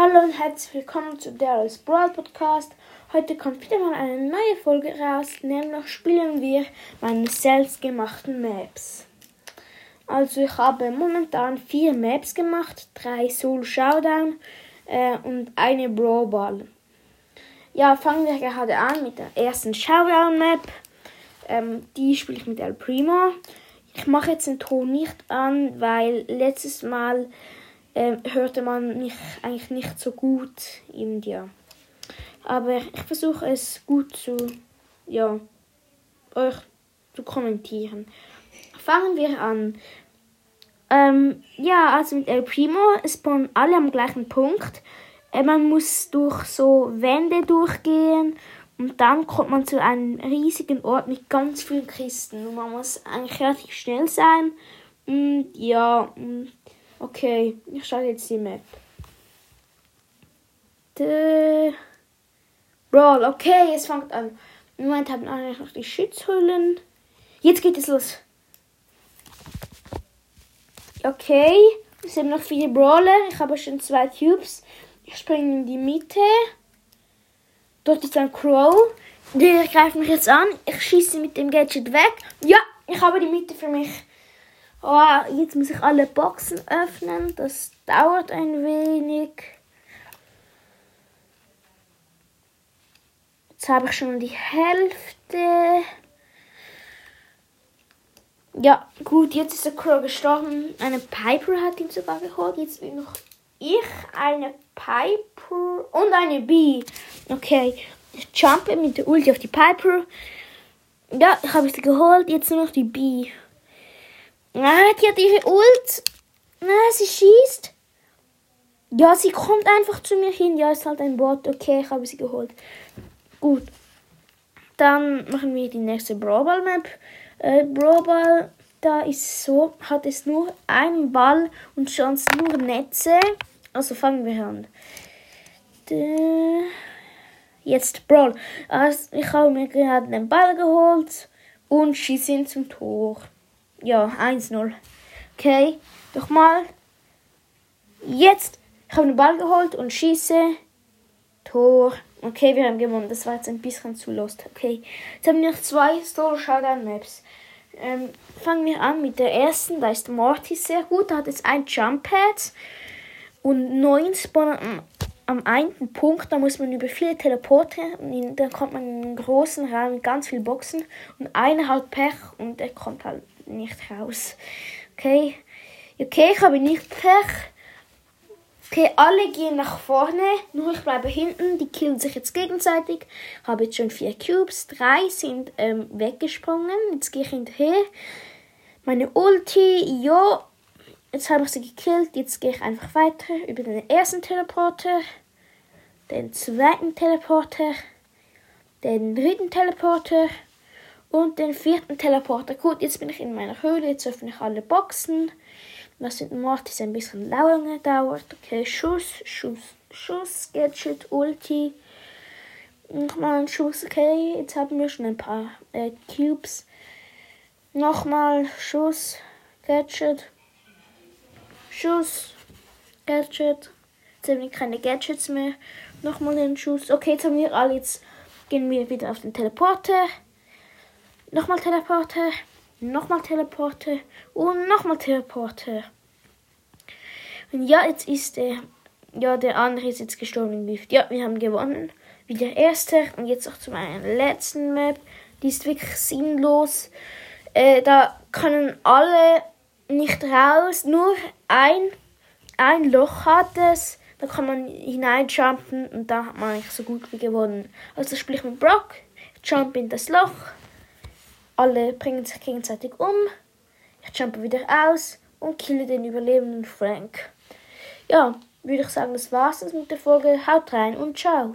Hallo und herzlich willkommen zu Daryl's Brawl Podcast. Heute kommt wieder mal eine neue Folge raus, nämlich spielen wir meine selbstgemachten Maps. Also ich habe momentan vier Maps gemacht, drei Soul Showdown äh, und eine Brawl Ball. Ja, fangen wir gerade an mit der ersten Showdown Map. Ähm, die spiele ich mit El Primo. Ich mache jetzt den Ton nicht an, weil letztes Mal äh, hörte man mich eigentlich nicht so gut in dir. Aber ich versuche es gut zu, ja, euch zu kommentieren. Fangen wir an. Ähm, ja, also mit El Primo spawnen alle am gleichen Punkt. Äh, man muss durch so Wände durchgehen und dann kommt man zu einem riesigen Ort mit ganz vielen Kisten. Und man muss eigentlich relativ schnell sein. Und ja, okay, ich schaue jetzt die Map. The Brawl, okay, es fängt an. Im Moment haben alle noch die Schutzhüllen. Jetzt geht es los. Okay, es sind noch viele Brawler. Ich habe schon zwei Cubes. Ich springe in die Mitte. Dort ist ein Crow. Der greift mich jetzt an. Ich schieße mit dem Gadget weg. Ja, ich habe die Mitte für mich. Oh, jetzt muss ich alle Boxen öffnen. Das dauert ein wenig. Jetzt habe ich schon die Hälfte. Ja, gut, jetzt ist der Crow gestorben. Eine Piper hat ihn sogar geholt. Jetzt bin noch ich, eine Piper und eine Bee. Okay, ich jumpe mit der Ulti auf die Piper. Ja, ich habe sie geholt. Jetzt nur noch die Bee. Ah, die hat ihre Ult. Ah, sie schießt. Ja, sie kommt einfach zu mir hin. Ja, ist halt ein Bot. Okay, ich habe sie geholt. Gut. Dann machen wir die nächste Brawl Map. Äh, Brawl da ist so, hat es nur einen Ball und sonst nur Netze. Also fangen wir an. Jetzt Brawl. Also ich habe mir gerade den Ball geholt und schieße ihn zum Tor. Ja, 1-0. Okay, nochmal. Jetzt, ich habe den Ball geholt und schieße. Tor. Okay, wir haben gewonnen. Das war jetzt ein bisschen zu lost. Okay, jetzt haben wir noch zwei Store Showdown Maps. Ähm, fangen wir an mit der ersten. Da ist Morty sehr gut. Da hat es ein Jump Pad und neun Spawn am, am einen Punkt. Da muss man über viele Teleporte. Und da kommt man in einen großen Raum mit ganz vielen Boxen. Und einer hat Pech und er kommt halt nicht raus. Okay. Okay, ich habe nicht Pech. Okay, alle gehen nach vorne, nur ich bleibe hinten. Die killen sich jetzt gegenseitig. Habe jetzt schon vier Cubes. Drei sind ähm, weggesprungen. Jetzt gehe ich hinterher. Meine Ulti, jo. Jetzt habe ich sie gekillt. Jetzt gehe ich einfach weiter über den ersten Teleporter, den zweiten Teleporter, den dritten Teleporter und den vierten Teleporter. Gut, jetzt bin ich in meiner Höhle. Jetzt öffne ich alle Boxen. Was mit Mortis ein bisschen länger dauert. Okay, Schuss, Schuss, Schuss, Gadget, Ulti. Nochmal ein Schuss. Okay, jetzt haben wir schon ein paar äh, Cubes. Nochmal Schuss, Gadget, Schuss, Gadget. Jetzt haben wir keine Gadgets mehr. Nochmal einen Schuss. Okay, jetzt haben wir alle. Jetzt gehen wir wieder auf den Teleporter. Nochmal Teleporter nochmal Teleporte und nochmal Teleporte. Und ja, jetzt ist der, ja, der andere ist jetzt gestorben. Ja, wir haben gewonnen. Wie der erste. Und jetzt auch zu meiner letzten Map. Die ist wirklich sinnlos. Äh, da können alle nicht raus. Nur ein, ein Loch hat es. Da kann man hineinjumpen und da hat man eigentlich so gut wie gewonnen. Also sprich mit Brock. Jump in das Loch alle bringen sich gegenseitig um. Ich jumpe wieder aus und kille den überlebenden Frank. Ja, würde ich sagen, das war's mit der Folge. Haut rein und ciao.